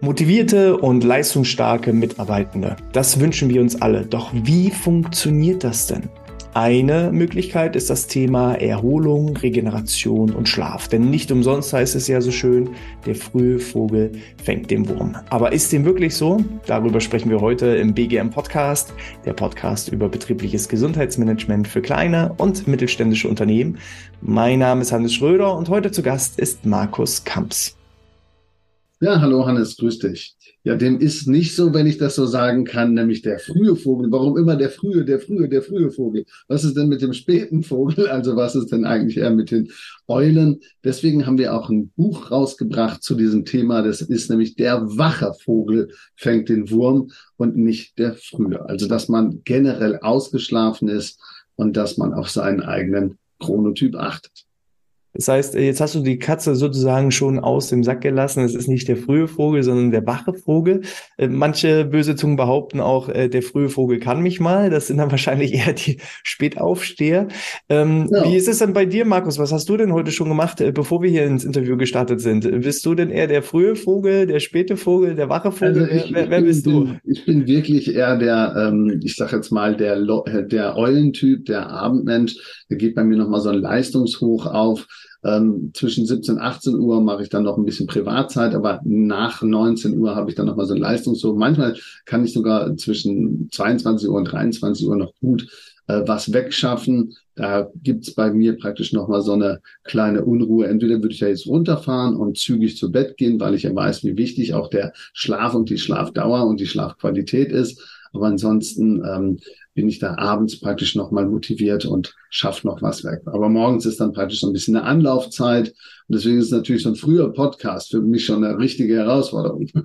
Motivierte und leistungsstarke Mitarbeitende, das wünschen wir uns alle. Doch wie funktioniert das denn? Eine Möglichkeit ist das Thema Erholung, Regeneration und Schlaf. Denn nicht umsonst heißt es ja so schön, der frühe Vogel fängt den Wurm. Aber ist dem wirklich so? Darüber sprechen wir heute im BGM Podcast, der Podcast über betriebliches Gesundheitsmanagement für kleine und mittelständische Unternehmen. Mein Name ist Hannes Schröder und heute zu Gast ist Markus Kamps. Ja, hallo Hannes, grüß dich. Ja, dem ist nicht so, wenn ich das so sagen kann, nämlich der frühe Vogel. Warum immer der frühe, der frühe, der frühe Vogel? Was ist denn mit dem späten Vogel? Also was ist denn eigentlich eher mit den Eulen? Deswegen haben wir auch ein Buch rausgebracht zu diesem Thema. Das ist nämlich der wache Vogel fängt den Wurm und nicht der frühe. Also dass man generell ausgeschlafen ist und dass man auf seinen eigenen Chronotyp achtet. Das heißt, äh, jetzt hast du die Katze sozusagen schon aus dem Sack gelassen. Es ist nicht der frühe Vogel, sondern der wache Vogel. Äh, manche böse Zungen behaupten auch, äh, der frühe Vogel kann mich mal. Das sind dann wahrscheinlich eher die Spätaufsteher. Ähm, ja. Wie ist es denn bei dir, Markus? Was hast du denn heute schon gemacht, bevor wir hier ins Interview gestartet sind? Bist du denn eher der frühe Vogel, der späte Vogel, der wache Vogel? Also ich, wer, wer bist bin, du? Ich bin wirklich eher der, ähm, ich sag jetzt mal, der, der Eulentyp, der Abendmensch. Da geht bei mir nochmal so ein Leistungshoch auf. Ähm, zwischen 17 und 18 Uhr mache ich dann noch ein bisschen Privatzeit, aber nach 19 Uhr habe ich dann noch mal so ein Leistungshoch. Manchmal kann ich sogar zwischen 22 Uhr und 23 Uhr noch gut äh, was wegschaffen. Da gibt's bei mir praktisch noch mal so eine kleine Unruhe. Entweder würde ich ja jetzt runterfahren und zügig zu Bett gehen, weil ich ja weiß, wie wichtig auch der Schlaf und die Schlafdauer und die Schlafqualität ist. Aber ansonsten ähm, bin ich da abends praktisch nochmal motiviert und schaffe noch was weg. Aber morgens ist dann praktisch so ein bisschen eine Anlaufzeit. Und deswegen ist natürlich so ein früher Podcast für mich schon eine richtige Herausforderung.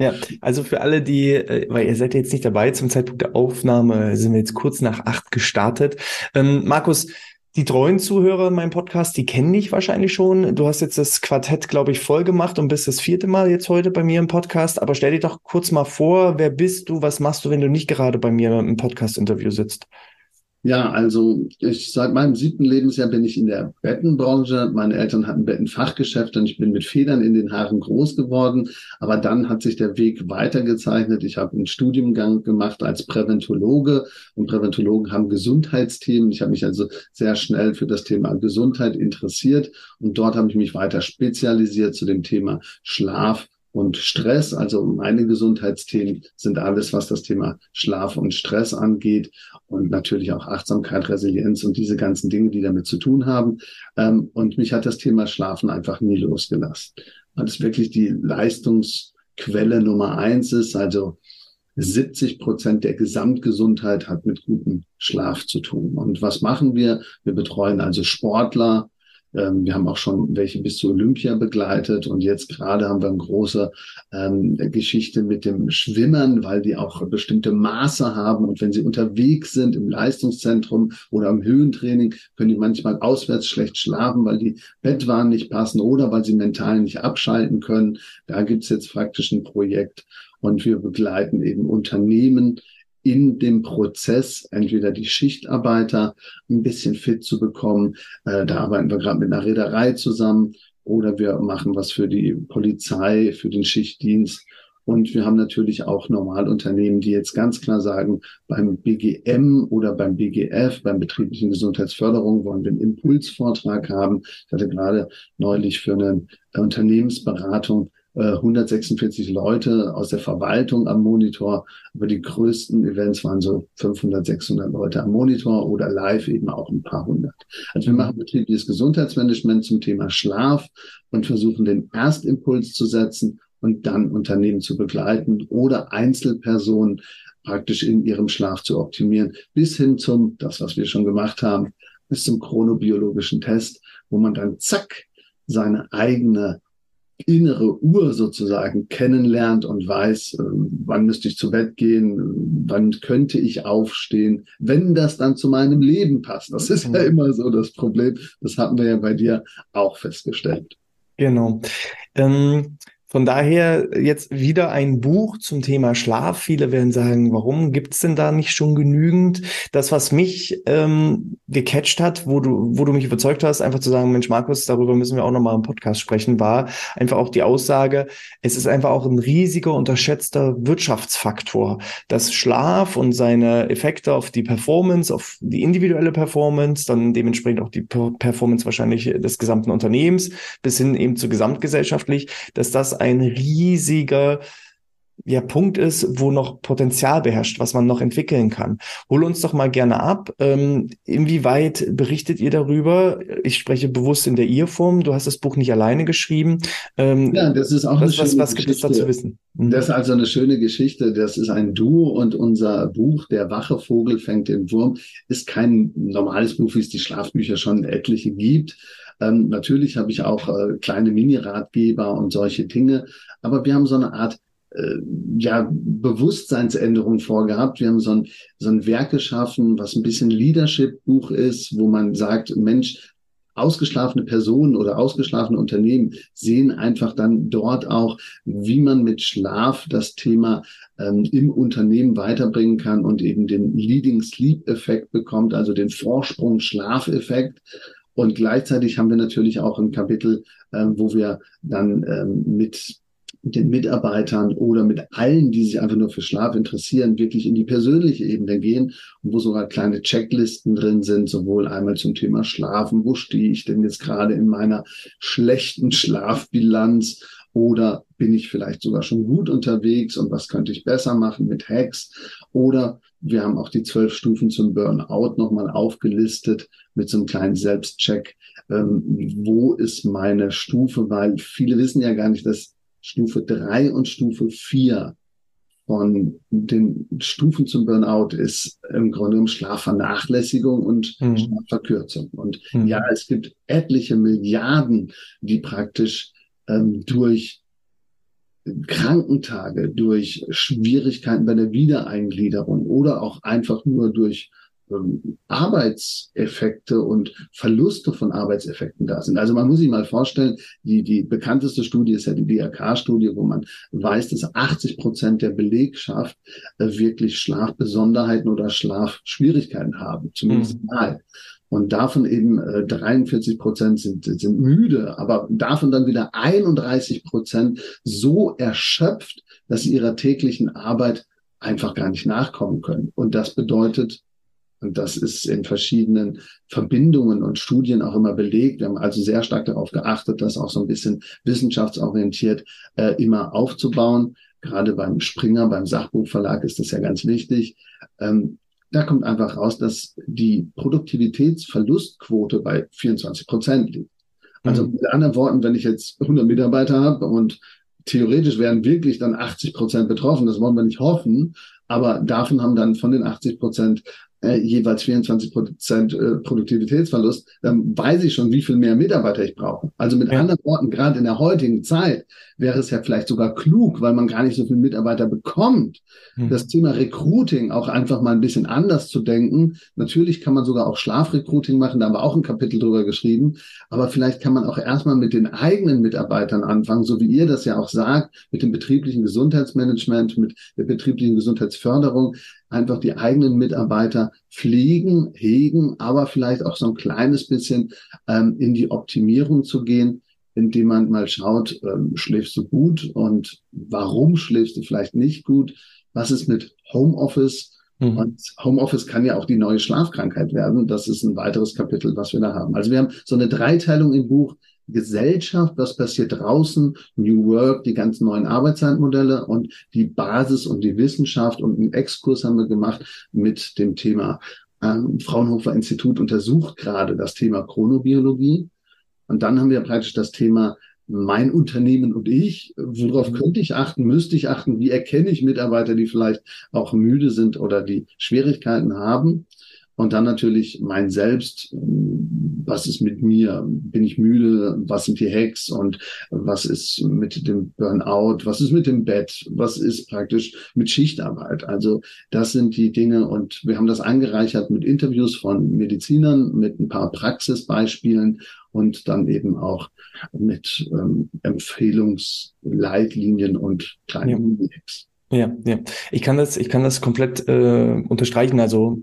Ja, also für alle, die, äh, weil ihr seid jetzt nicht dabei, zum Zeitpunkt der Aufnahme sind wir jetzt kurz nach acht gestartet. Ähm, Markus, die treuen Zuhörer in meinem Podcast, die kennen dich wahrscheinlich schon. Du hast jetzt das Quartett, glaube ich, voll gemacht und bist das vierte Mal jetzt heute bei mir im Podcast. Aber stell dir doch kurz mal vor, wer bist du? Was machst du, wenn du nicht gerade bei mir im Podcast-Interview sitzt? Ja, also ich seit meinem siebten Lebensjahr bin ich in der Bettenbranche. Meine Eltern hatten Bettenfachgeschäft und ich bin mit Federn in den Haaren groß geworden. Aber dann hat sich der Weg weitergezeichnet. Ich habe einen Studiengang gemacht als Präventologe und Präventologen haben Gesundheitsthemen. Ich habe mich also sehr schnell für das Thema Gesundheit interessiert und dort habe ich mich weiter spezialisiert zu dem Thema Schlaf und Stress. Also meine Gesundheitsthemen sind alles, was das Thema Schlaf und Stress angeht und natürlich auch Achtsamkeit, Resilienz und diese ganzen Dinge, die damit zu tun haben. Ähm, und mich hat das Thema Schlafen einfach nie losgelassen, weil es wirklich die Leistungsquelle Nummer eins ist. Also 70 Prozent der Gesamtgesundheit hat mit gutem Schlaf zu tun. Und was machen wir? Wir betreuen also Sportler, wir haben auch schon welche bis zu Olympia begleitet und jetzt gerade haben wir eine große ähm, Geschichte mit dem Schwimmern, weil die auch bestimmte Maße haben und wenn sie unterwegs sind im Leistungszentrum oder im Höhentraining, können die manchmal auswärts schlecht schlafen, weil die Bettwaren nicht passen oder weil sie mental nicht abschalten können. Da gibt's jetzt praktisch ein Projekt und wir begleiten eben Unternehmen in dem Prozess entweder die Schichtarbeiter ein bisschen fit zu bekommen. Äh, da arbeiten wir gerade mit einer Reederei zusammen oder wir machen was für die Polizei, für den Schichtdienst. Und wir haben natürlich auch Normalunternehmen, die jetzt ganz klar sagen, beim BGM oder beim BGF, beim betrieblichen Gesundheitsförderung, wollen wir einen Impulsvortrag haben. Ich hatte gerade neulich für eine Unternehmensberatung 146 äh, Leute aus der Verwaltung am Monitor, aber die größten Events waren so 500, 600 Leute am Monitor oder live eben auch ein paar hundert. Also wir machen betriebliches Gesundheitsmanagement zum Thema Schlaf und versuchen den Erstimpuls zu setzen und dann Unternehmen zu begleiten oder Einzelpersonen praktisch in ihrem Schlaf zu optimieren, bis hin zum, das was wir schon gemacht haben, bis zum chronobiologischen Test, wo man dann zack seine eigene innere Uhr sozusagen kennenlernt und weiß, äh, wann müsste ich zu Bett gehen, wann könnte ich aufstehen, wenn das dann zu meinem Leben passt. Das ist ja mhm. immer so das Problem. Das hatten wir ja bei dir auch festgestellt. Genau. Ähm, Von daher jetzt wieder ein Buch zum Thema Schlaf. Viele werden sagen, warum gibt's denn da nicht schon genügend? Das, was mich ähm, gecatcht hat, wo du, wo du mich überzeugt hast, einfach zu sagen, Mensch, Markus, darüber müssen wir auch nochmal im Podcast sprechen, war einfach auch die Aussage, es ist einfach auch ein riesiger, unterschätzter Wirtschaftsfaktor, dass Schlaf und seine Effekte auf die Performance, auf die individuelle Performance, dann dementsprechend auch die Performance wahrscheinlich des gesamten Unternehmens bis hin eben zu gesamtgesellschaftlich, dass das ein riesiger ja, Punkt ist, wo noch Potenzial beherrscht, was man noch entwickeln kann. Hol uns doch mal gerne ab. Ähm, inwieweit berichtet ihr darüber? Ich spreche bewusst in der Ihr-Form. Du hast das Buch nicht alleine geschrieben. Ähm, ja, das ist auch was, eine was, was gibt es da zu wissen? Mhm. Das ist also eine schöne Geschichte. Das ist ein Duo und unser Buch, Der wache Vogel fängt den Wurm, ist kein normales Buch, wie es die Schlafbücher schon etliche gibt ähm, natürlich habe ich auch äh, kleine Mini-Ratgeber und solche Dinge, aber wir haben so eine Art äh, ja, Bewusstseinsänderung vorgehabt. Wir haben so ein, so ein Werk geschaffen, was ein bisschen Leadership-Buch ist, wo man sagt, Mensch, ausgeschlafene Personen oder ausgeschlafene Unternehmen sehen einfach dann dort auch, wie man mit Schlaf das Thema ähm, im Unternehmen weiterbringen kann und eben den Leading Sleep Effekt bekommt, also den Vorsprung Schlafeffekt. Und gleichzeitig haben wir natürlich auch ein Kapitel, ähm, wo wir dann ähm, mit den Mitarbeitern oder mit allen, die sich einfach nur für Schlaf interessieren, wirklich in die persönliche Ebene gehen und wo sogar kleine Checklisten drin sind, sowohl einmal zum Thema Schlafen, wo stehe ich denn jetzt gerade in meiner schlechten Schlafbilanz oder bin ich vielleicht sogar schon gut unterwegs und was könnte ich besser machen mit Hacks? Oder wir haben auch die zwölf Stufen zum Burnout nochmal aufgelistet mit so einem kleinen Selbstcheck. Ähm, wo ist meine Stufe? Weil viele wissen ja gar nicht, dass Stufe drei und Stufe vier von den Stufen zum Burnout ist im Grunde genommen Schlafvernachlässigung und mhm. Schlafverkürzung. Und mhm. ja, es gibt etliche Milliarden, die praktisch ähm, durch Krankentage, durch Schwierigkeiten bei der Wiedereingliederung oder auch einfach nur durch ähm, Arbeitseffekte und Verluste von Arbeitseffekten da sind. Also man muss sich mal vorstellen, die, die bekannteste Studie ist ja die DRK-Studie, wo man weiß, dass 80 Prozent der Belegschaft äh, wirklich Schlafbesonderheiten oder Schlafschwierigkeiten haben, zumindest mhm. mal. Und davon eben äh, 43 Prozent sind, sind müde, aber davon dann wieder 31 Prozent so erschöpft, dass sie ihrer täglichen Arbeit einfach gar nicht nachkommen können. Und das bedeutet, und das ist in verschiedenen Verbindungen und Studien auch immer belegt. Wir haben also sehr stark darauf geachtet, das auch so ein bisschen wissenschaftsorientiert äh, immer aufzubauen. Gerade beim Springer, beim Sachbuchverlag ist das ja ganz wichtig. Ähm, da kommt einfach raus, dass die Produktivitätsverlustquote bei 24 Prozent liegt. Also mhm. mit anderen Worten, wenn ich jetzt 100 Mitarbeiter habe und theoretisch wären wirklich dann 80 Prozent betroffen, das wollen wir nicht hoffen, aber davon haben dann von den 80 Prozent äh, jeweils 24 Prozent äh, Produktivitätsverlust, dann weiß ich schon, wie viel mehr Mitarbeiter ich brauche. Also mit ja. anderen Worten, gerade in der heutigen Zeit wäre es ja vielleicht sogar klug, weil man gar nicht so viele Mitarbeiter bekommt, hm. das Thema Recruiting auch einfach mal ein bisschen anders zu denken. Natürlich kann man sogar auch Schlafrecruiting machen, da haben wir auch ein Kapitel drüber geschrieben, aber vielleicht kann man auch erstmal mit den eigenen Mitarbeitern anfangen, so wie ihr das ja auch sagt, mit dem betrieblichen Gesundheitsmanagement, mit der betrieblichen Gesundheitsförderung, einfach die eigenen Mitarbeiter pflegen, hegen, aber vielleicht auch so ein kleines bisschen ähm, in die Optimierung zu gehen, indem man mal schaut, ähm, schläfst du gut und warum schläfst du vielleicht nicht gut? Was ist mit Homeoffice? Mhm. Und Homeoffice kann ja auch die neue Schlafkrankheit werden. Das ist ein weiteres Kapitel, was wir da haben. Also wir haben so eine Dreiteilung im Buch. Gesellschaft, was passiert draußen, New Work, die ganzen neuen Arbeitszeitmodelle und die Basis und die Wissenschaft und einen Exkurs haben wir gemacht mit dem Thema ähm, Fraunhofer Institut untersucht gerade das Thema Chronobiologie. Und dann haben wir praktisch das Thema mein Unternehmen und ich, worauf mhm. könnte ich achten, müsste ich achten, wie erkenne ich Mitarbeiter, die vielleicht auch müde sind oder die Schwierigkeiten haben. Und dann natürlich mein Selbst, was ist mit mir? Bin ich müde? Was sind die Hacks? Und was ist mit dem Burnout? Was ist mit dem Bett? Was ist praktisch mit Schichtarbeit? Also das sind die Dinge und wir haben das angereichert mit Interviews von Medizinern, mit ein paar Praxisbeispielen und dann eben auch mit ähm, Empfehlungsleitlinien und kleinen ja. Hacks. Ja, ja. Ich kann das, ich kann das komplett äh, unterstreichen. Also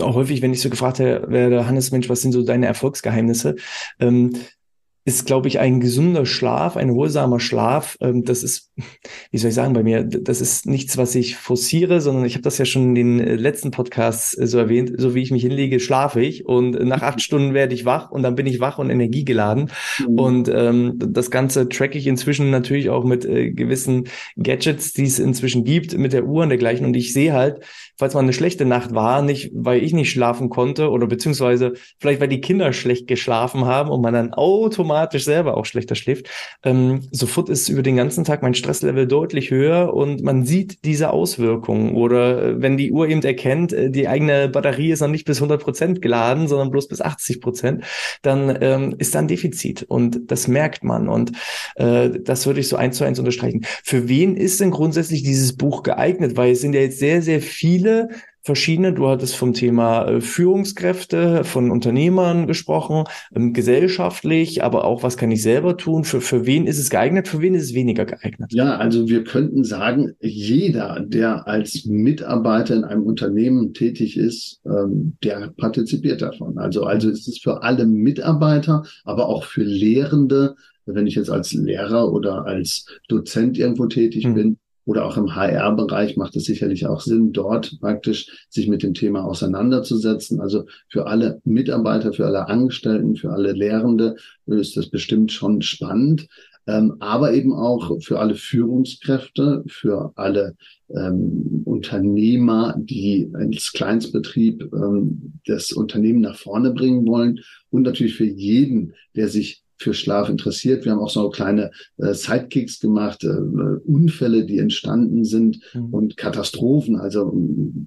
auch häufig, wenn ich so gefragt werde, Hannes, Mensch, was sind so deine Erfolgsgeheimnisse? Ähm, ist, glaube ich, ein gesunder Schlaf, ein wohlsamer Schlaf. Ähm, das ist, wie soll ich sagen, bei mir, das ist nichts, was ich forciere, sondern ich habe das ja schon in den äh, letzten Podcasts äh, so erwähnt. So wie ich mich hinlege, schlafe ich und nach acht Stunden werde ich wach und dann bin ich wach und energiegeladen. Mhm. Und ähm, das Ganze track ich inzwischen natürlich auch mit äh, gewissen Gadgets, die es inzwischen gibt, mit der Uhr und dergleichen. Und ich sehe halt, falls mal eine schlechte Nacht war, nicht weil ich nicht schlafen konnte oder beziehungsweise vielleicht weil die Kinder schlecht geschlafen haben und man dann automatisch selber auch schlechter schläft, ähm, sofort ist über den ganzen Tag mein Stresslevel deutlich höher und man sieht diese Auswirkungen. Oder äh, wenn die Uhr eben erkennt, äh, die eigene Batterie ist noch nicht bis 100 Prozent geladen, sondern bloß bis 80 Prozent, dann ähm, ist da ein Defizit und das merkt man und äh, das würde ich so eins zu eins unterstreichen. Für wen ist denn grundsätzlich dieses Buch geeignet? Weil es sind ja jetzt sehr, sehr viele verschiedene. Du hattest vom Thema äh, Führungskräfte, von Unternehmern gesprochen, ähm, gesellschaftlich, aber auch, was kann ich selber tun? Für, für wen ist es geeignet? Für wen ist es weniger geeignet? Ja, also wir könnten sagen, jeder, der als Mitarbeiter in einem Unternehmen tätig ist, ähm, der partizipiert davon. Also, also ist es für alle Mitarbeiter, aber auch für Lehrende, wenn ich jetzt als Lehrer oder als Dozent irgendwo tätig mhm. bin, oder auch im HR-Bereich macht es sicherlich auch Sinn, dort praktisch sich mit dem Thema auseinanderzusetzen. Also für alle Mitarbeiter, für alle Angestellten, für alle Lehrende ist das bestimmt schon spannend. Ähm, aber eben auch für alle Führungskräfte, für alle ähm, Unternehmer, die als Kleinstbetrieb ähm, das Unternehmen nach vorne bringen wollen und natürlich für jeden, der sich für Schlaf interessiert. Wir haben auch so kleine äh, Sidekicks gemacht, äh, Unfälle, die entstanden sind mhm. und Katastrophen. Also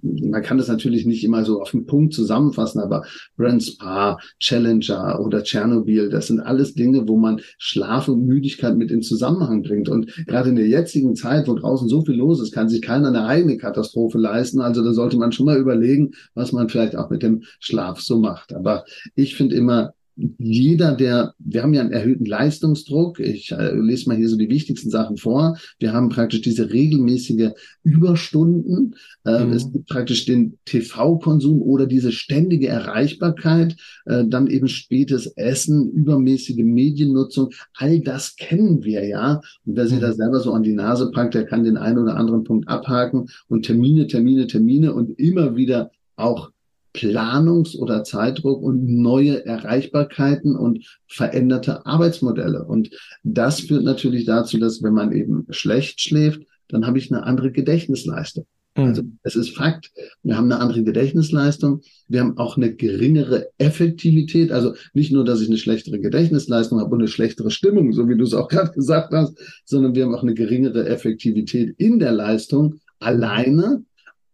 man kann das natürlich nicht immer so auf den Punkt zusammenfassen, aber Brand Spa, Challenger oder Tschernobyl, das sind alles Dinge, wo man Schlaf und Müdigkeit mit in Zusammenhang bringt. Und gerade in der jetzigen Zeit, wo draußen so viel los ist, kann sich keiner eine eigene Katastrophe leisten. Also da sollte man schon mal überlegen, was man vielleicht auch mit dem Schlaf so macht. Aber ich finde immer, jeder, der, wir haben ja einen erhöhten Leistungsdruck. Ich äh, lese mal hier so die wichtigsten Sachen vor. Wir haben praktisch diese regelmäßige Überstunden. Äh, mhm. Es gibt praktisch den TV-Konsum oder diese ständige Erreichbarkeit, äh, dann eben spätes Essen, übermäßige Mediennutzung. All das kennen wir ja. Und wer sich mhm. da selber so an die Nase packt, der kann den einen oder anderen Punkt abhaken und Termine, Termine, Termine und immer wieder auch Planungs- oder Zeitdruck und neue Erreichbarkeiten und veränderte Arbeitsmodelle. Und das führt natürlich dazu, dass wenn man eben schlecht schläft, dann habe ich eine andere Gedächtnisleistung. Mhm. Also es ist Fakt, wir haben eine andere Gedächtnisleistung, wir haben auch eine geringere Effektivität, also nicht nur, dass ich eine schlechtere Gedächtnisleistung habe und eine schlechtere Stimmung, so wie du es auch gerade gesagt hast, sondern wir haben auch eine geringere Effektivität in der Leistung alleine,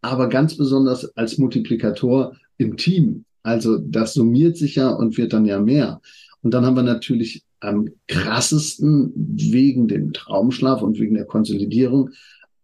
aber ganz besonders als Multiplikator im Team. Also das summiert sich ja und wird dann ja mehr. Und dann haben wir natürlich am krassesten wegen dem Traumschlaf und wegen der Konsolidierung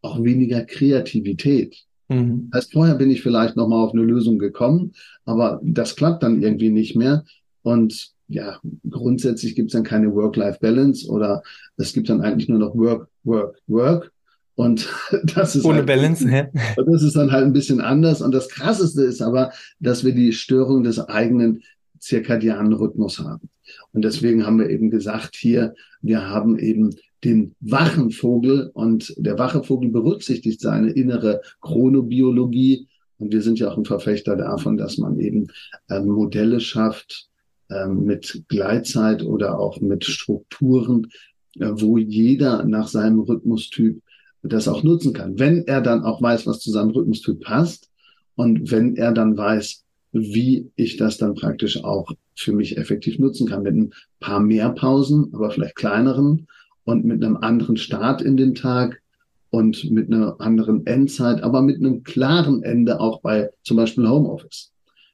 auch weniger Kreativität. Mhm. Heißt, vorher bin ich vielleicht nochmal auf eine Lösung gekommen, aber das klappt dann irgendwie nicht mehr. Und ja, grundsätzlich gibt es dann keine Work-Life-Balance oder es gibt dann eigentlich nur noch Work, Work, Work. Und das ist ohne halt, Balance, hä? Das ist dann halt ein bisschen anders. Und das Krasseste ist aber, dass wir die Störung des eigenen zirkadianen Rhythmus haben. Und deswegen haben wir eben gesagt, hier, wir haben eben den wachen Vogel und der wache Vogel berücksichtigt seine innere Chronobiologie. Und wir sind ja auch ein Verfechter davon, dass man eben ähm, Modelle schafft ähm, mit Gleitzeit oder auch mit Strukturen, äh, wo jeder nach seinem Rhythmustyp das auch nutzen kann. Wenn er dann auch weiß, was zu seinem Rhythmustyp passt und wenn er dann weiß, wie ich das dann praktisch auch für mich effektiv nutzen kann, mit ein paar mehr Pausen, aber vielleicht kleineren und mit einem anderen Start in den Tag und mit einer anderen Endzeit, aber mit einem klaren Ende auch bei zum Beispiel Homeoffice.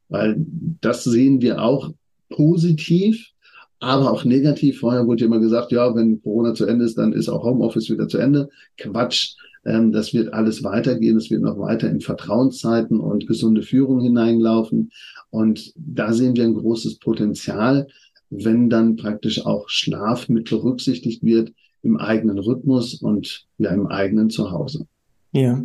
weil das sehen wir auch positiv, aber auch negativ. Vorher wurde immer gesagt, ja, wenn Corona zu Ende ist, dann ist auch Homeoffice wieder zu Ende. Quatsch. Ähm, das wird alles weitergehen. Es wird noch weiter in Vertrauenszeiten und gesunde Führung hineinlaufen. Und da sehen wir ein großes Potenzial, wenn dann praktisch auch Schlaf mit berücksichtigt wird im eigenen Rhythmus und ja im eigenen Zuhause. Ja,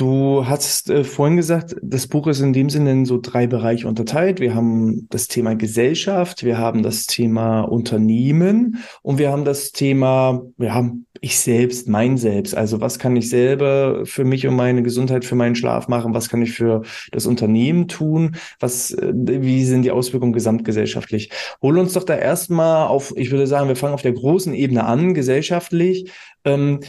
Du hast äh, vorhin gesagt, das Buch ist in dem Sinne in so drei Bereiche unterteilt. Wir haben das Thema Gesellschaft, wir haben das Thema Unternehmen und wir haben das Thema, wir haben ich selbst, mein Selbst. Also was kann ich selber für mich und meine Gesundheit, für meinen Schlaf machen? Was kann ich für das Unternehmen tun? Was, äh, wie sind die Auswirkungen gesamtgesellschaftlich? Hol uns doch da erstmal auf, ich würde sagen, wir fangen auf der großen Ebene an, gesellschaftlich. Ähm,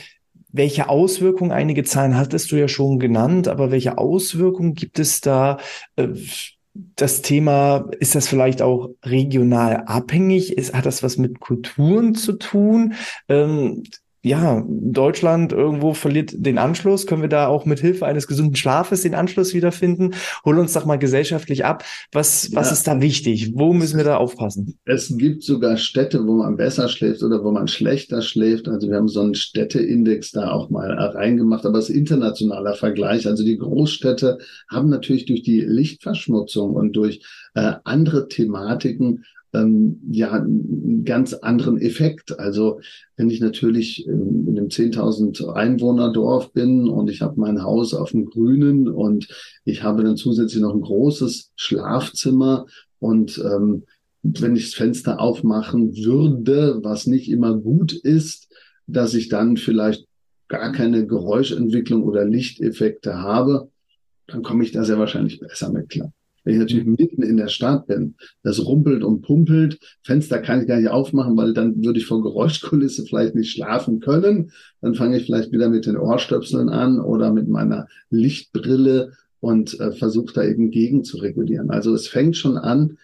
welche Auswirkungen, einige Zahlen hattest du ja schon genannt, aber welche Auswirkungen gibt es da? Äh, das Thema, ist das vielleicht auch regional abhängig? Ist, hat das was mit Kulturen zu tun? Ähm, ja, Deutschland irgendwo verliert den Anschluss. Können wir da auch mit Hilfe eines gesunden Schlafes den Anschluss wiederfinden? Hol uns doch mal gesellschaftlich ab. Was, was ja. ist da wichtig? Wo müssen wir da aufpassen? Es gibt sogar Städte, wo man besser schläft oder wo man schlechter schläft. Also wir haben so einen Städteindex da auch mal reingemacht, aber es ist internationaler Vergleich. Also die Großstädte haben natürlich durch die Lichtverschmutzung und durch äh, andere Thematiken ähm, ja einen ganz anderen Effekt. Also wenn ich natürlich in, in einem 10.000 Einwohner Dorf bin und ich habe mein Haus auf dem Grünen und ich habe dann zusätzlich noch ein großes Schlafzimmer und ähm, wenn ich das Fenster aufmachen würde, was nicht immer gut ist, dass ich dann vielleicht gar keine Geräuschentwicklung oder Lichteffekte habe, dann komme ich da sehr wahrscheinlich besser mit klar. Wenn ich natürlich mitten in der Stadt bin, das rumpelt und pumpelt, Fenster kann ich gar nicht aufmachen, weil dann würde ich vor Geräuschkulisse vielleicht nicht schlafen können. Dann fange ich vielleicht wieder mit den Ohrstöpseln an oder mit meiner Lichtbrille und äh, versuche da eben gegen zu regulieren. Also es fängt schon an,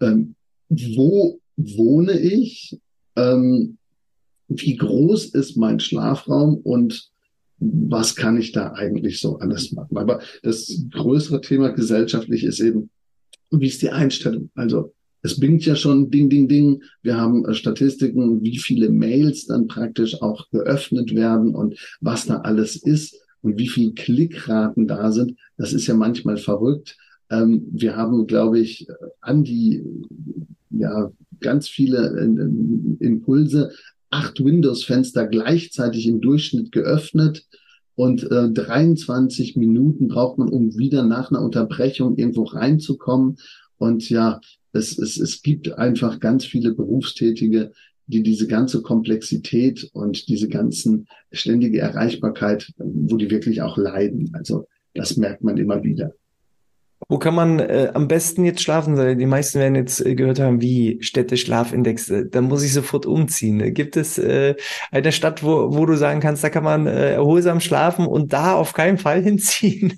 ähm, wo wohne ich, ähm, wie groß ist mein Schlafraum und was kann ich da eigentlich so alles machen? Aber das größere Thema gesellschaftlich ist eben, wie ist die Einstellung? Also es bingt ja schon Ding, Ding, Ding. Wir haben äh, Statistiken, wie viele Mails dann praktisch auch geöffnet werden und was da alles ist und wie viele Klickraten da sind. Das ist ja manchmal verrückt. Ähm, wir haben, glaube ich, an die, ja, ganz viele äh, Impulse acht Windows-Fenster gleichzeitig im Durchschnitt geöffnet und äh, 23 Minuten braucht man, um wieder nach einer Unterbrechung irgendwo reinzukommen. Und ja, es, es, es gibt einfach ganz viele Berufstätige, die diese ganze Komplexität und diese ganzen ständige Erreichbarkeit, wo die wirklich auch leiden. Also das merkt man immer wieder. Wo kann man äh, am besten jetzt schlafen? Die meisten werden jetzt äh, gehört haben, wie Städte-Schlafindex. Äh, da muss ich sofort umziehen. Gibt es äh, eine Stadt, wo, wo du sagen kannst, da kann man äh, erholsam schlafen und da auf keinen Fall hinziehen?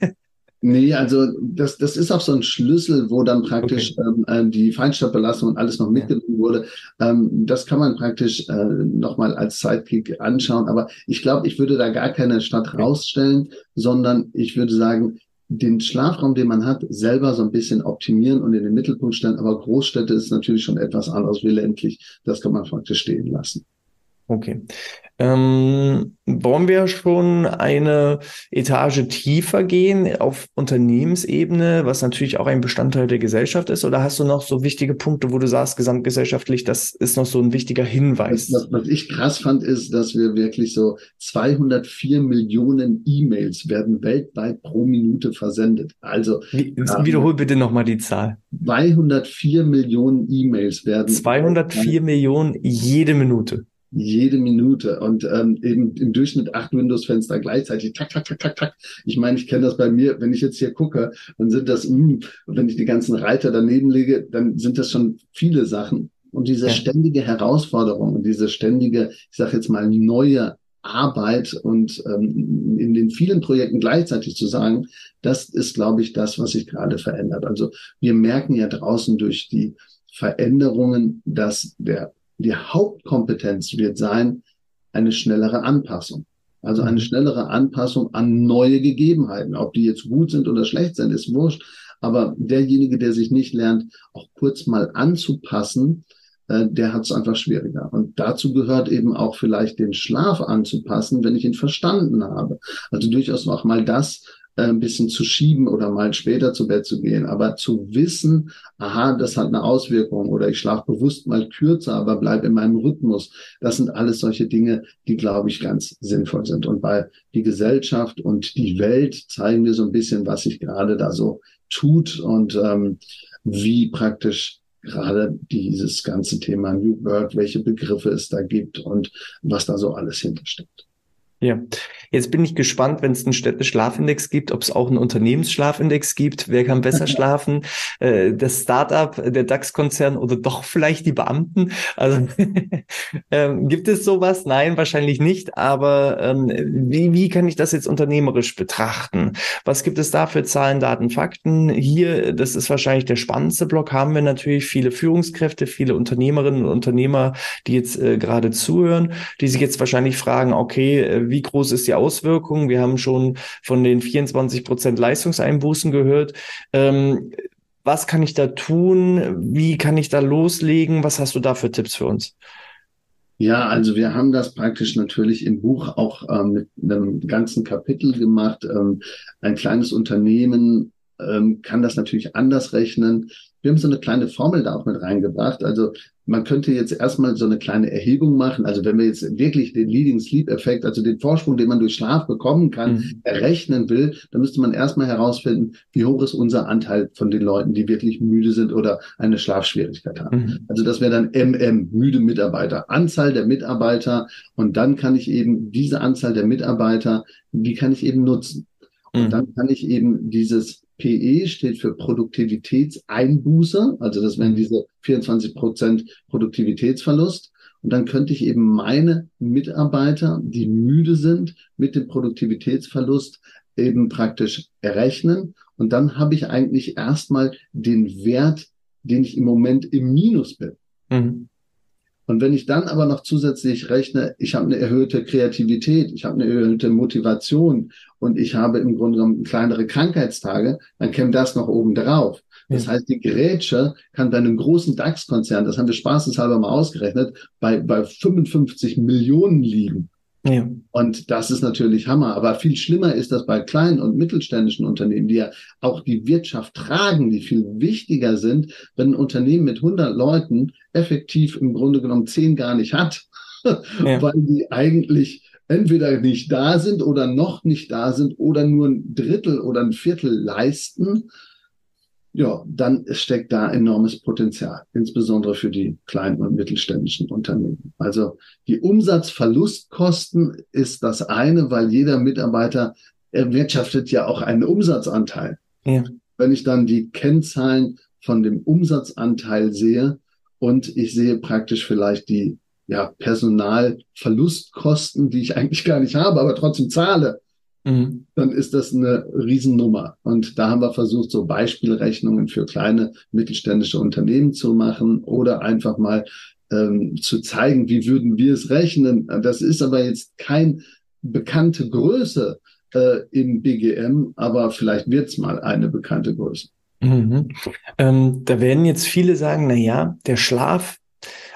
Nee, also das, das ist auch so ein Schlüssel, wo dann praktisch okay. ähm, äh, die Feinstaubbelastung und alles noch mitgenommen wurde. Ähm, das kann man praktisch äh, nochmal als Sidekick anschauen. Aber ich glaube, ich würde da gar keine Stadt okay. rausstellen, sondern ich würde sagen, den Schlafraum, den man hat, selber so ein bisschen optimieren und in den Mittelpunkt stellen. Aber Großstädte ist natürlich schon etwas anderes wie ländlich. Das kann man praktisch stehen lassen. Okay. Ähm, wollen wir schon eine Etage tiefer gehen auf Unternehmensebene, was natürlich auch ein Bestandteil der Gesellschaft ist? Oder hast du noch so wichtige Punkte, wo du sagst, gesamtgesellschaftlich, das ist noch so ein wichtiger Hinweis? Was, was ich krass fand, ist, dass wir wirklich so 204 Millionen E-Mails werden weltweit pro Minute versendet. Also Wie, wiederhol bitte nochmal die Zahl. 204 Millionen E-Mails werden. 204 Millionen jede Minute jede Minute und ähm, eben im Durchschnitt acht Windows-Fenster gleichzeitig. Tak, tak, tak, tak, tak. Ich meine, ich kenne das bei mir, wenn ich jetzt hier gucke, dann sind das, mh, hm, wenn ich die ganzen Reiter daneben lege, dann sind das schon viele Sachen. Und diese ja. ständige Herausforderung und diese ständige, ich sage jetzt mal, neue Arbeit und ähm, in den vielen Projekten gleichzeitig zu sagen, das ist, glaube ich, das, was sich gerade verändert. Also wir merken ja draußen durch die Veränderungen, dass der die Hauptkompetenz wird sein, eine schnellere Anpassung. Also eine mhm. schnellere Anpassung an neue Gegebenheiten. Ob die jetzt gut sind oder schlecht sind, ist wurscht. Aber derjenige, der sich nicht lernt, auch kurz mal anzupassen, äh, der hat es einfach schwieriger. Und dazu gehört eben auch vielleicht den Schlaf anzupassen, wenn ich ihn verstanden habe. Also durchaus auch mal das ein bisschen zu schieben oder mal später zu Bett zu gehen. Aber zu wissen, aha, das hat eine Auswirkung oder ich schlafe bewusst mal kürzer, aber bleib in meinem Rhythmus. Das sind alles solche Dinge, die, glaube ich, ganz sinnvoll sind. Und weil die Gesellschaft und die Welt zeigen mir so ein bisschen, was sich gerade da so tut und ähm, wie praktisch gerade dieses ganze Thema New Work, welche Begriffe es da gibt und was da so alles hintersteckt. Ja, jetzt bin ich gespannt, wenn es einen Städteschlafindex gibt, ob es auch einen Unternehmensschlafindex gibt. Wer kann besser schlafen? Äh, das Startup, der DAX-Konzern oder doch vielleicht die Beamten? Also ähm, gibt es sowas? Nein, wahrscheinlich nicht. Aber ähm, wie, wie kann ich das jetzt unternehmerisch betrachten? Was gibt es da für Zahlen, Daten, Fakten? Hier, das ist wahrscheinlich der spannendste Block, haben wir natürlich viele Führungskräfte, viele Unternehmerinnen und Unternehmer, die jetzt äh, gerade zuhören, die sich jetzt wahrscheinlich fragen, okay, äh, wie groß ist die Auswirkung? Wir haben schon von den 24 Prozent Leistungseinbußen gehört. Ähm, was kann ich da tun? Wie kann ich da loslegen? Was hast du da für Tipps für uns? Ja, also wir haben das praktisch natürlich im Buch auch ähm, mit einem ganzen Kapitel gemacht. Ähm, ein kleines Unternehmen ähm, kann das natürlich anders rechnen. Wir haben so eine kleine Formel da auch mit reingebracht. Also man könnte jetzt erstmal so eine kleine Erhebung machen. Also wenn wir jetzt wirklich den Leading Sleep Effekt, also den Vorsprung, den man durch Schlaf bekommen kann, mhm. errechnen will, dann müsste man erstmal herausfinden, wie hoch ist unser Anteil von den Leuten, die wirklich müde sind oder eine Schlafschwierigkeit haben. Mhm. Also das wäre dann MM, müde Mitarbeiter, Anzahl der Mitarbeiter. Und dann kann ich eben diese Anzahl der Mitarbeiter, die kann ich eben nutzen. Und mhm. dann kann ich eben dieses PE steht für Produktivitätseinbuße, also das wären diese 24 Prozent Produktivitätsverlust. Und dann könnte ich eben meine Mitarbeiter, die müde sind, mit dem Produktivitätsverlust eben praktisch errechnen. Und dann habe ich eigentlich erstmal den Wert, den ich im Moment im Minus bin. Mhm. Und wenn ich dann aber noch zusätzlich rechne, ich habe eine erhöhte Kreativität, ich habe eine erhöhte Motivation und ich habe im Grunde genommen kleinere Krankheitstage, dann käme das noch oben drauf. Das heißt, die Grätsche kann bei einem großen DAX-Konzern, das haben wir spaßeshalber mal ausgerechnet, bei, bei 55 Millionen liegen. Ja. Und das ist natürlich Hammer. Aber viel schlimmer ist das bei kleinen und mittelständischen Unternehmen, die ja auch die Wirtschaft tragen, die viel wichtiger sind, wenn ein Unternehmen mit 100 Leuten effektiv im Grunde genommen 10 gar nicht hat, ja. weil die eigentlich entweder nicht da sind oder noch nicht da sind oder nur ein Drittel oder ein Viertel leisten ja, dann steckt da enormes Potenzial, insbesondere für die kleinen und mittelständischen Unternehmen. Also die Umsatzverlustkosten ist das eine, weil jeder Mitarbeiter erwirtschaftet ja auch einen Umsatzanteil. Ja. Wenn ich dann die Kennzahlen von dem Umsatzanteil sehe und ich sehe praktisch vielleicht die ja, Personalverlustkosten, die ich eigentlich gar nicht habe, aber trotzdem zahle, Mhm. dann ist das eine Riesennummer. Und da haben wir versucht, so Beispielrechnungen für kleine mittelständische Unternehmen zu machen oder einfach mal ähm, zu zeigen, wie würden wir es rechnen. Das ist aber jetzt kein bekannte Größe äh, im BGM, aber vielleicht wird es mal eine bekannte Größe. Mhm. Ähm, da werden jetzt viele sagen, na ja, der Schlaf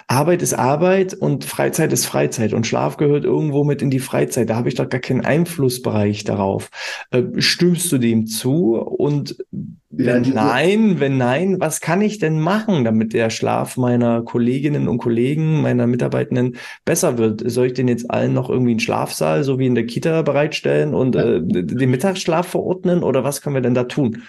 Arbeit ist Arbeit und Freizeit ist Freizeit und Schlaf gehört irgendwo mit in die Freizeit. Da habe ich doch gar keinen Einflussbereich darauf. Äh, stimmst du dem zu? Und wenn ja, nein, wenn nein, was kann ich denn machen, damit der Schlaf meiner Kolleginnen und Kollegen, meiner Mitarbeitenden besser wird? Soll ich denn jetzt allen noch irgendwie einen Schlafsaal, so wie in der Kita bereitstellen und äh, den Mittagsschlaf verordnen oder was können wir denn da tun?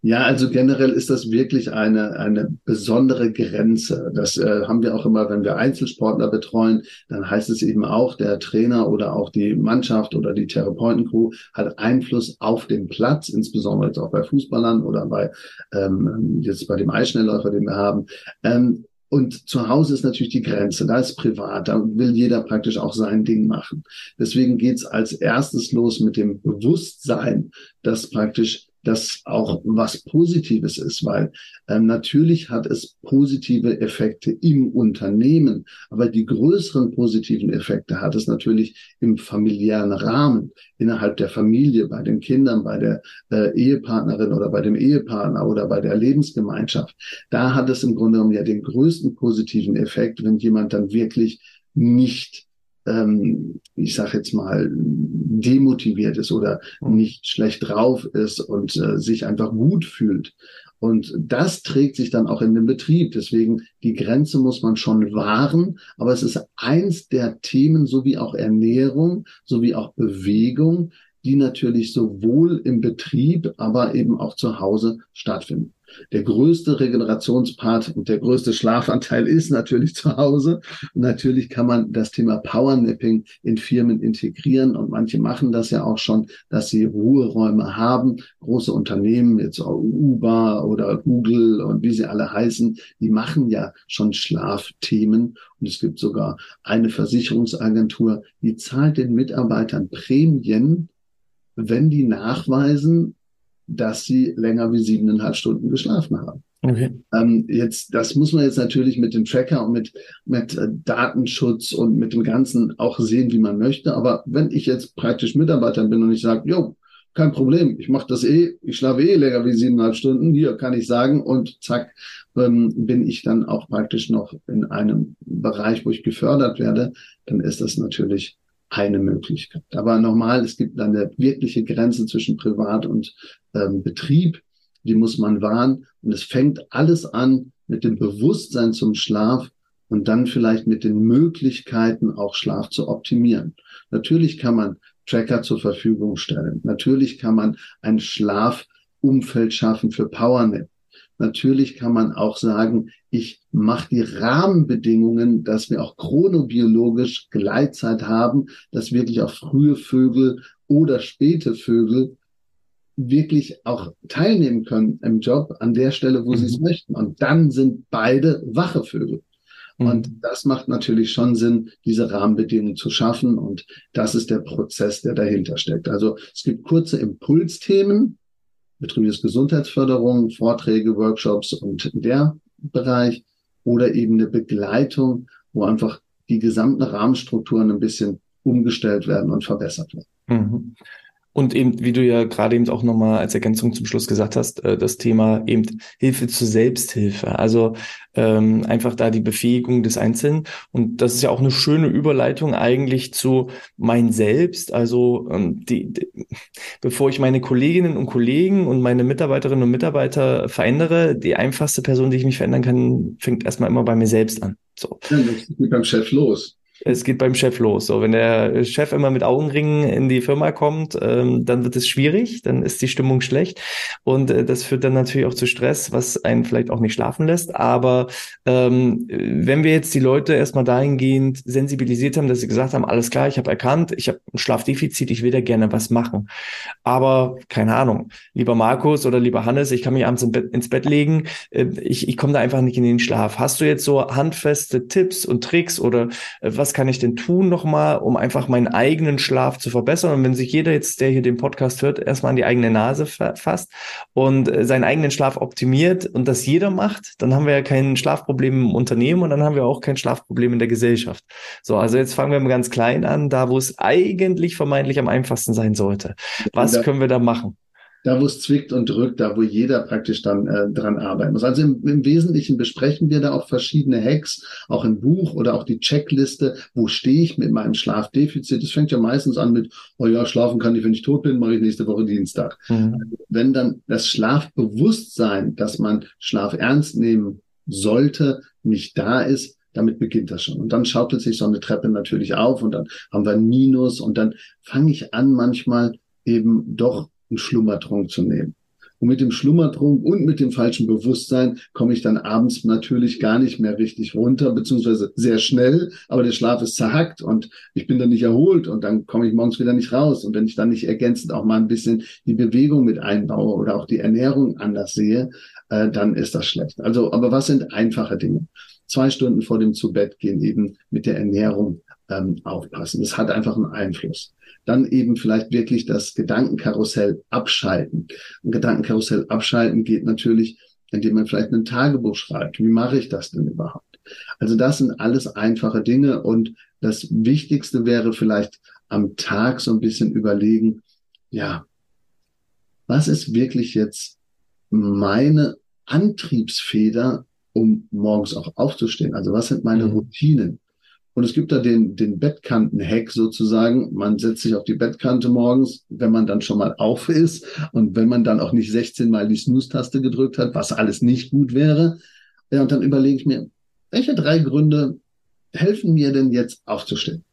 Ja, also generell ist das wirklich eine, eine besondere Grenze. Das äh, haben wir auch immer, wenn wir Einzelsportler betreuen, dann heißt es eben auch, der Trainer oder auch die Mannschaft oder die Therapeutencrew hat Einfluss auf den Platz, insbesondere jetzt auch bei Fußballern oder bei ähm, jetzt bei dem Eisschnellläufer, den wir haben. Ähm, und zu Hause ist natürlich die Grenze, da ist privat, da will jeder praktisch auch sein Ding machen. Deswegen geht's als erstes los mit dem Bewusstsein, dass praktisch das auch was Positives ist, weil ähm, natürlich hat es positive Effekte im Unternehmen, aber die größeren positiven Effekte hat es natürlich im familiären Rahmen, innerhalb der Familie, bei den Kindern, bei der äh, Ehepartnerin oder bei dem Ehepartner oder bei der Lebensgemeinschaft. Da hat es im Grunde genommen ja den größten positiven Effekt, wenn jemand dann wirklich nicht ähm, ich sage jetzt mal, demotiviert ist oder mhm. nicht schlecht drauf ist und äh, sich einfach gut fühlt. Und das trägt sich dann auch in den Betrieb. Deswegen die Grenze muss man schon wahren. Aber es ist eins der Themen, so wie auch Ernährung, so wie auch Bewegung, die natürlich sowohl im Betrieb, aber eben auch zu Hause stattfinden. Der größte Regenerationspart und der größte Schlafanteil ist natürlich zu Hause. Und natürlich kann man das Thema Powernapping in Firmen integrieren und manche machen das ja auch schon, dass sie Ruheräume haben. Große Unternehmen, jetzt auch Uber oder Google und wie sie alle heißen, die machen ja schon Schlafthemen. Und es gibt sogar eine Versicherungsagentur, die zahlt den Mitarbeitern Prämien, wenn die nachweisen, dass sie länger wie siebeneinhalb Stunden geschlafen haben. Okay. Ähm, jetzt, das muss man jetzt natürlich mit dem Tracker und mit, mit äh, Datenschutz und mit dem Ganzen auch sehen, wie man möchte. Aber wenn ich jetzt praktisch Mitarbeiter bin und ich sage, jo, kein Problem, ich mache das eh, ich schlafe eh länger wie siebeneinhalb Stunden, hier kann ich sagen und zack, ähm, bin ich dann auch praktisch noch in einem Bereich, wo ich gefördert werde, dann ist das natürlich eine Möglichkeit. Aber nochmal, es gibt eine wirkliche Grenze zwischen Privat und ähm, Betrieb, die muss man wahren. Und es fängt alles an mit dem Bewusstsein zum Schlaf und dann vielleicht mit den Möglichkeiten, auch Schlaf zu optimieren. Natürlich kann man Tracker zur Verfügung stellen. Natürlich kann man ein Schlafumfeld schaffen für Powernap. Natürlich kann man auch sagen, ich mache die Rahmenbedingungen, dass wir auch chronobiologisch Gleitzeit haben, dass wirklich auch frühe Vögel oder späte Vögel wirklich auch teilnehmen können im Job an der Stelle, wo mhm. sie es möchten. Und dann sind beide wache Vögel. Mhm. Und das macht natürlich schon Sinn, diese Rahmenbedingungen zu schaffen. Und das ist der Prozess, der dahinter steckt. Also es gibt kurze Impulsthemen, betriebliches Gesundheitsförderung, Vorträge, Workshops und der Bereich oder eben eine Begleitung, wo einfach die gesamten Rahmenstrukturen ein bisschen umgestellt werden und verbessert werden. Mhm. Und eben, wie du ja gerade eben auch nochmal als Ergänzung zum Schluss gesagt hast, äh, das Thema eben Hilfe zur Selbsthilfe. Also ähm, einfach da die Befähigung des Einzelnen. Und das ist ja auch eine schöne Überleitung eigentlich zu mein Selbst. Also ähm, die, die, bevor ich meine Kolleginnen und Kollegen und meine Mitarbeiterinnen und Mitarbeiter verändere, die einfachste Person, die ich mich verändern kann, fängt erstmal immer bei mir selbst an. So. Ja, das geht beim Chef los es geht beim Chef los. So, wenn der Chef immer mit Augenringen in die Firma kommt, ähm, dann wird es schwierig, dann ist die Stimmung schlecht und äh, das führt dann natürlich auch zu Stress, was einen vielleicht auch nicht schlafen lässt. Aber ähm, wenn wir jetzt die Leute erstmal dahingehend sensibilisiert haben, dass sie gesagt haben, alles klar, ich habe erkannt, ich habe ein Schlafdefizit, ich will da gerne was machen. Aber keine Ahnung, lieber Markus oder lieber Hannes, ich kann mich abends ins Bett legen, äh, ich, ich komme da einfach nicht in den Schlaf. Hast du jetzt so handfeste Tipps und Tricks oder äh, was was kann ich denn tun nochmal, um einfach meinen eigenen Schlaf zu verbessern? Und wenn sich jeder jetzt, der hier den Podcast hört, erstmal an die eigene Nase fasst und äh, seinen eigenen Schlaf optimiert und das jeder macht, dann haben wir ja kein Schlafproblem im Unternehmen und dann haben wir auch kein Schlafproblem in der Gesellschaft. So, also jetzt fangen wir mal ganz klein an, da wo es eigentlich vermeintlich am einfachsten sein sollte. Was können wir da machen? Da wo es zwickt und drückt, da wo jeder praktisch dann äh, dran arbeiten muss. Also im, im Wesentlichen besprechen wir da auch verschiedene Hacks, auch im Buch oder auch die Checkliste, wo stehe ich mit meinem Schlafdefizit. Das fängt ja meistens an mit, oh ja, schlafen kann ich, wenn ich tot bin, mache ich nächste Woche Dienstag. Mhm. Also wenn dann das Schlafbewusstsein, dass man Schlaf ernst nehmen sollte, nicht da ist, damit beginnt das schon. Und dann schaukelt sich so eine Treppe natürlich auf und dann haben wir ein Minus und dann fange ich an, manchmal eben doch einen Schlummertrunk zu nehmen. Und mit dem Schlummertrunk und mit dem falschen Bewusstsein komme ich dann abends natürlich gar nicht mehr richtig runter, beziehungsweise sehr schnell, aber der Schlaf ist zerhackt und ich bin dann nicht erholt und dann komme ich morgens wieder nicht raus. Und wenn ich dann nicht ergänzend auch mal ein bisschen die Bewegung mit einbaue oder auch die Ernährung anders sehe, äh, dann ist das schlecht. Also, aber was sind einfache Dinge? Zwei Stunden vor dem Zubettgehen eben mit der Ernährung ähm, aufpassen. Das hat einfach einen Einfluss. Dann eben vielleicht wirklich das Gedankenkarussell abschalten. Ein Gedankenkarussell abschalten geht natürlich, indem man vielleicht ein Tagebuch schreibt. Wie mache ich das denn überhaupt? Also das sind alles einfache Dinge und das Wichtigste wäre vielleicht am Tag so ein bisschen überlegen, ja, was ist wirklich jetzt meine Antriebsfeder, um morgens auch aufzustehen? Also was sind meine mhm. Routinen? Und es gibt da den, den Bettkanten-Hack sozusagen. Man setzt sich auf die Bettkante morgens, wenn man dann schon mal auf ist und wenn man dann auch nicht 16 Mal die Snooze-Taste gedrückt hat, was alles nicht gut wäre. Ja, und dann überlege ich mir, welche drei Gründe helfen mir denn jetzt aufzustehen?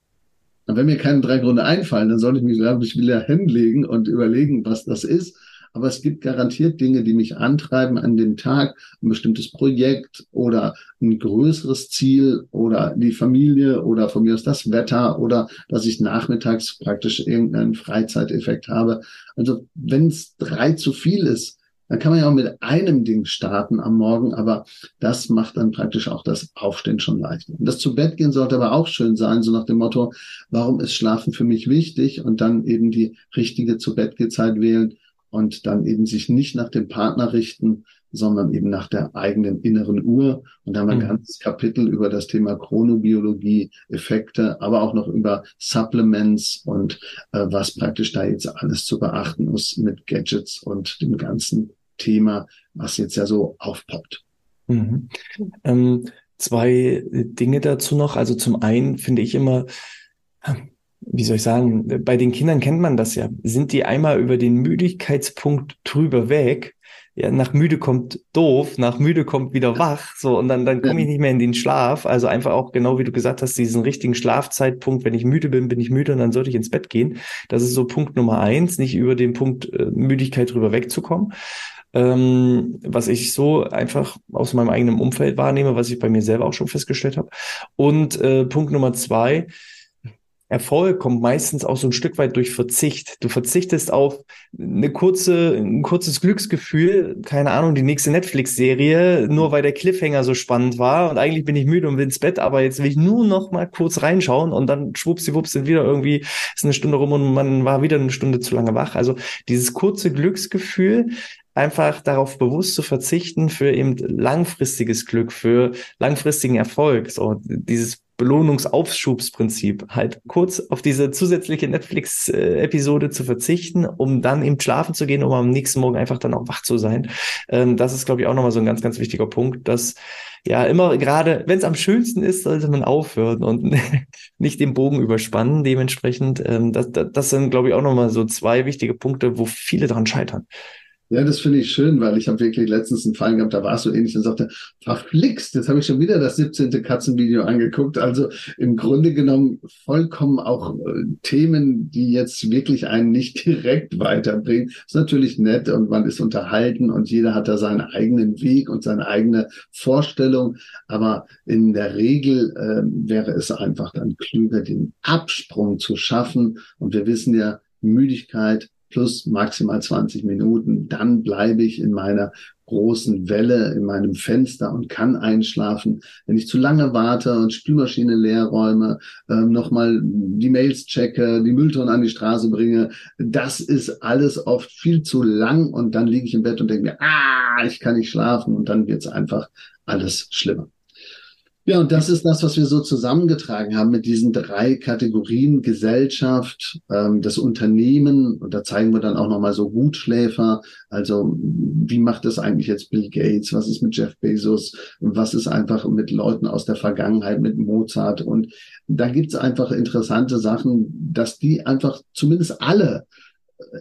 Und wenn mir keine drei Gründe einfallen, dann sollte ich mich, glaube ich, wieder hinlegen und überlegen, was das ist aber es gibt garantiert Dinge, die mich antreiben an dem Tag, ein bestimmtes Projekt oder ein größeres Ziel oder die Familie oder von mir aus das Wetter oder dass ich nachmittags praktisch irgendeinen Freizeiteffekt habe. Also wenn es drei zu viel ist, dann kann man ja auch mit einem Ding starten am Morgen, aber das macht dann praktisch auch das Aufstehen schon leichter. Und das zu Bett gehen sollte aber auch schön sein, so nach dem Motto, warum ist Schlafen für mich wichtig? Und dann eben die richtige zu Bett wählen und dann eben sich nicht nach dem Partner richten, sondern eben nach der eigenen inneren Uhr. Und da haben wir ein mhm. ganzes Kapitel über das Thema Chronobiologie, Effekte, aber auch noch über Supplements und äh, was praktisch da jetzt alles zu beachten ist mit Gadgets und dem ganzen Thema, was jetzt ja so aufpoppt. Mhm. Ähm, zwei Dinge dazu noch. Also zum einen finde ich immer, wie soll ich sagen, bei den Kindern kennt man das ja. Sind die einmal über den Müdigkeitspunkt drüber weg, ja, nach müde kommt doof, nach müde kommt wieder wach, so, und dann, dann komme ich nicht mehr in den Schlaf. Also einfach auch genau wie du gesagt hast, diesen richtigen Schlafzeitpunkt, wenn ich müde bin, bin ich müde und dann sollte ich ins Bett gehen. Das ist so Punkt Nummer eins, nicht über den Punkt äh, Müdigkeit drüber wegzukommen. Ähm, was ich so einfach aus meinem eigenen Umfeld wahrnehme, was ich bei mir selber auch schon festgestellt habe. Und äh, Punkt Nummer zwei, Erfolg kommt meistens auch so ein Stück weit durch Verzicht. Du verzichtest auf eine kurze, ein kurzes Glücksgefühl, keine Ahnung, die nächste Netflix-Serie, nur weil der Cliffhanger so spannend war und eigentlich bin ich müde und will ins Bett, aber jetzt will ich nur noch mal kurz reinschauen und dann schwuppsiwupps sind wieder irgendwie, ist eine Stunde rum und man war wieder eine Stunde zu lange wach. Also dieses kurze Glücksgefühl, einfach darauf bewusst zu verzichten für eben langfristiges Glück, für langfristigen Erfolg. So dieses Belohnungsaufschubsprinzip, halt kurz auf diese zusätzliche Netflix-Episode zu verzichten, um dann eben schlafen zu gehen, um am nächsten Morgen einfach dann auch wach zu sein. Ähm, das ist, glaube ich, auch nochmal so ein ganz, ganz wichtiger Punkt, dass ja immer gerade, wenn es am schönsten ist, sollte man aufhören und nicht den Bogen überspannen. Dementsprechend, ähm, das, das sind, glaube ich, auch nochmal so zwei wichtige Punkte, wo viele dran scheitern. Ja, das finde ich schön, weil ich habe wirklich letztens einen Fall gehabt, da war es so ähnlich und sagte, verflixt, jetzt habe ich schon wieder das 17. Katzenvideo angeguckt. Also im Grunde genommen vollkommen auch äh, Themen, die jetzt wirklich einen nicht direkt weiterbringen. Ist natürlich nett und man ist unterhalten und jeder hat da seinen eigenen Weg und seine eigene Vorstellung. Aber in der Regel äh, wäre es einfach dann klüger, den Absprung zu schaffen. Und wir wissen ja, Müdigkeit plus maximal 20 Minuten. Dann bleibe ich in meiner großen Welle in meinem Fenster und kann einschlafen. Wenn ich zu lange warte und Spülmaschine leer räume, äh, nochmal die Mails checke, die Mülltonnen an die Straße bringe, das ist alles oft viel zu lang und dann liege ich im Bett und denke mir, ah, ich kann nicht schlafen und dann wird es einfach alles schlimmer. Ja, und das ist das, was wir so zusammengetragen haben mit diesen drei Kategorien Gesellschaft, ähm, das Unternehmen. Und da zeigen wir dann auch nochmal so Gutschläfer. Also wie macht das eigentlich jetzt Bill Gates? Was ist mit Jeff Bezos? Was ist einfach mit Leuten aus der Vergangenheit, mit Mozart? Und da gibt's einfach interessante Sachen, dass die einfach zumindest alle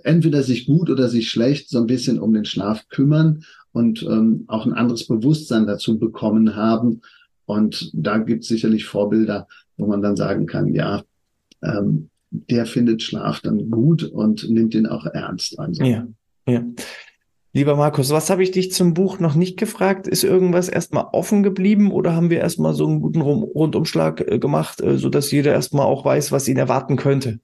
entweder sich gut oder sich schlecht so ein bisschen um den Schlaf kümmern und ähm, auch ein anderes Bewusstsein dazu bekommen haben und da gibt es sicherlich Vorbilder, wo man dann sagen kann, ja, ähm, der findet Schlaf dann gut und nimmt ihn auch ernst. Also. Ja, ja. Lieber Markus, was habe ich dich zum Buch noch nicht gefragt? Ist irgendwas erstmal offen geblieben oder haben wir erstmal so einen guten Rundumschlag äh, gemacht, äh, so dass jeder erstmal auch weiß, was ihn erwarten könnte?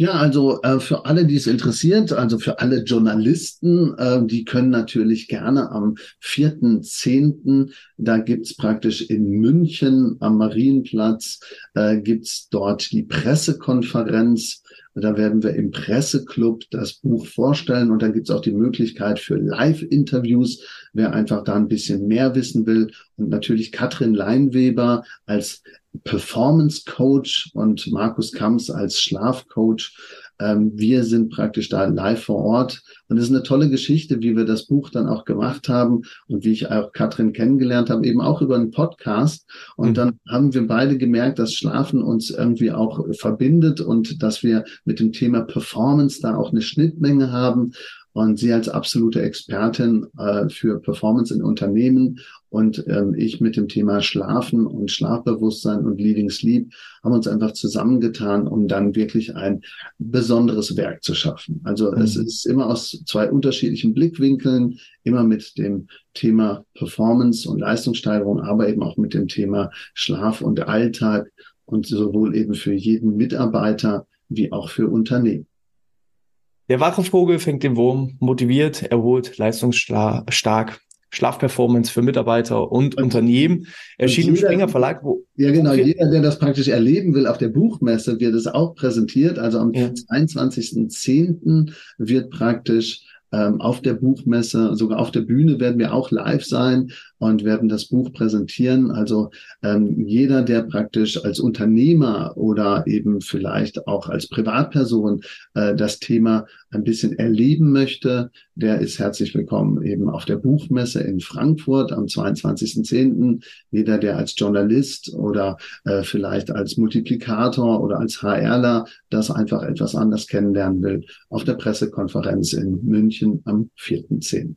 Ja, also äh, für alle, die es interessiert, also für alle Journalisten, äh, die können natürlich gerne am 4.10., da gibt's praktisch in München am Marienplatz, äh, gibt's dort die Pressekonferenz. Da werden wir im Presseclub das Buch vorstellen und dann gibt's auch die Möglichkeit für Live-Interviews, wer einfach da ein bisschen mehr wissen will. Und natürlich Katrin Leinweber als Performance Coach und Markus Kamps als Schlafcoach. Ähm, wir sind praktisch da live vor Ort. Und es ist eine tolle Geschichte, wie wir das Buch dann auch gemacht haben und wie ich auch Katrin kennengelernt habe, eben auch über einen Podcast. Und mhm. dann haben wir beide gemerkt, dass Schlafen uns irgendwie auch verbindet und dass wir mit dem Thema Performance da auch eine Schnittmenge haben und sie als absolute Expertin äh, für Performance in Unternehmen und ähm, ich mit dem Thema Schlafen und Schlafbewusstsein und Leading Sleep haben uns einfach zusammengetan, um dann wirklich ein besonderes Werk zu schaffen. Also mhm. es ist immer aus zwei unterschiedlichen Blickwinkeln, immer mit dem Thema Performance und Leistungssteigerung, aber eben auch mit dem Thema Schlaf und Alltag und sowohl eben für jeden Mitarbeiter wie auch für Unternehmen. Der wache Vogel fängt den Wurm, motiviert, erholt, leistungsstark, Schlafperformance für Mitarbeiter und, Unternehmen. Erschien im Springer Verlag. Wo, ja, genau. Jeder, der das praktisch erleben will auf der Buchmesse, wird es auch präsentiert. Also am ja. 22.10. wird praktisch ähm, auf der Buchmesse, sogar auf der Bühne werden wir auch live sein und werden das Buch präsentieren. Also ähm, jeder, der praktisch als Unternehmer oder eben vielleicht auch als Privatperson äh, das Thema ein bisschen erleben möchte, der ist herzlich willkommen eben auf der Buchmesse in Frankfurt am 22.10. Jeder, der als Journalist oder äh, vielleicht als Multiplikator oder als HRler das einfach etwas anders kennenlernen will, auf der Pressekonferenz in München am 4.10.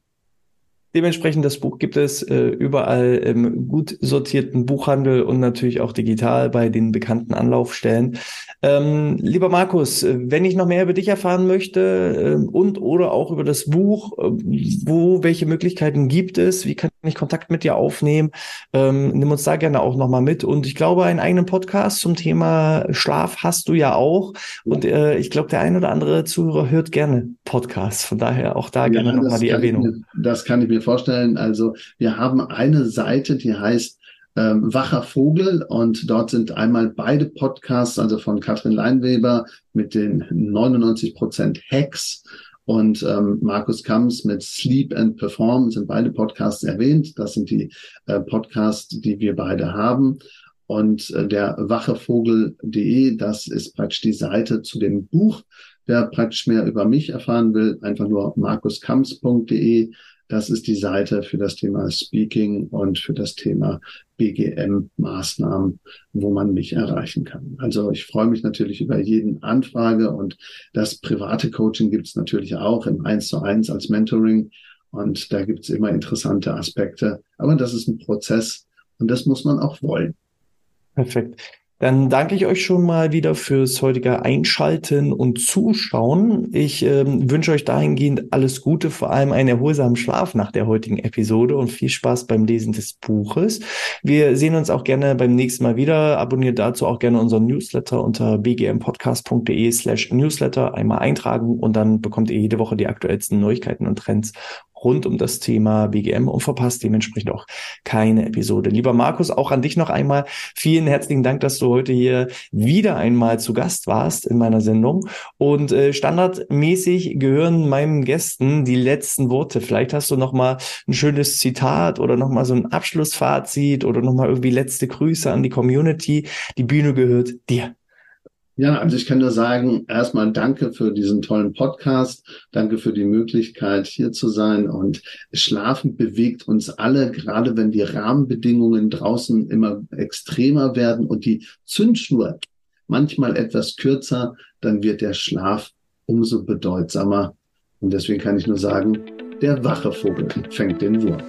Dementsprechend das Buch gibt es äh, überall im gut sortierten Buchhandel und natürlich auch digital bei den bekannten Anlaufstellen. Ähm, lieber Markus, wenn ich noch mehr über dich erfahren möchte äh, und oder auch über das Buch, äh, wo welche Möglichkeiten gibt es, wie kann ich Kontakt mit dir aufnehmen, ähm, nimm uns da gerne auch nochmal mit. Und ich glaube, einen eigenen Podcast zum Thema Schlaf hast du ja auch. Und äh, ich glaube, der ein oder andere Zuhörer hört gerne Podcasts. Von daher auch da ja, gerne nochmal die Erwähnung. Mir, das kann ich mir vorstellen. Also wir haben eine Seite, die heißt ähm, Wacher Vogel und dort sind einmal beide Podcasts, also von Katrin Leinweber mit den 99 Prozent Hacks und ähm, Markus Kamps mit Sleep and Perform sind beide Podcasts erwähnt. Das sind die äh, Podcasts, die wir beide haben. Und äh, der wachevogel.de, das ist praktisch die Seite zu dem Buch. Wer praktisch mehr über mich erfahren will, einfach nur markuskamps.de. Das ist die Seite für das Thema Speaking und für das Thema BGM-Maßnahmen, wo man mich erreichen kann. Also ich freue mich natürlich über jeden Anfrage und das private Coaching gibt es natürlich auch im 1 zu 1 als Mentoring. Und da gibt es immer interessante Aspekte. Aber das ist ein Prozess und das muss man auch wollen. Perfekt. Dann danke ich euch schon mal wieder fürs heutige Einschalten und Zuschauen. Ich ähm, wünsche euch dahingehend alles Gute, vor allem einen erholsamen Schlaf nach der heutigen Episode und viel Spaß beim Lesen des Buches. Wir sehen uns auch gerne beim nächsten Mal wieder. Abonniert dazu auch gerne unseren Newsletter unter bgmpodcast.de slash newsletter. Einmal eintragen und dann bekommt ihr jede Woche die aktuellsten Neuigkeiten und Trends rund um das Thema BGM und verpasst dementsprechend auch keine Episode. Lieber Markus, auch an dich noch einmal vielen herzlichen Dank, dass du heute hier wieder einmal zu Gast warst in meiner Sendung. Und äh, standardmäßig gehören meinen Gästen die letzten Worte. Vielleicht hast du noch mal ein schönes Zitat oder noch mal so ein Abschlussfazit oder noch mal irgendwie letzte Grüße an die Community. Die Bühne gehört dir. Ja, also ich kann nur sagen, erstmal danke für diesen tollen Podcast. Danke für die Möglichkeit, hier zu sein. Und Schlafen bewegt uns alle, gerade wenn die Rahmenbedingungen draußen immer extremer werden und die Zündschnur manchmal etwas kürzer, dann wird der Schlaf umso bedeutsamer. Und deswegen kann ich nur sagen, der wache Vogel fängt den Wurm.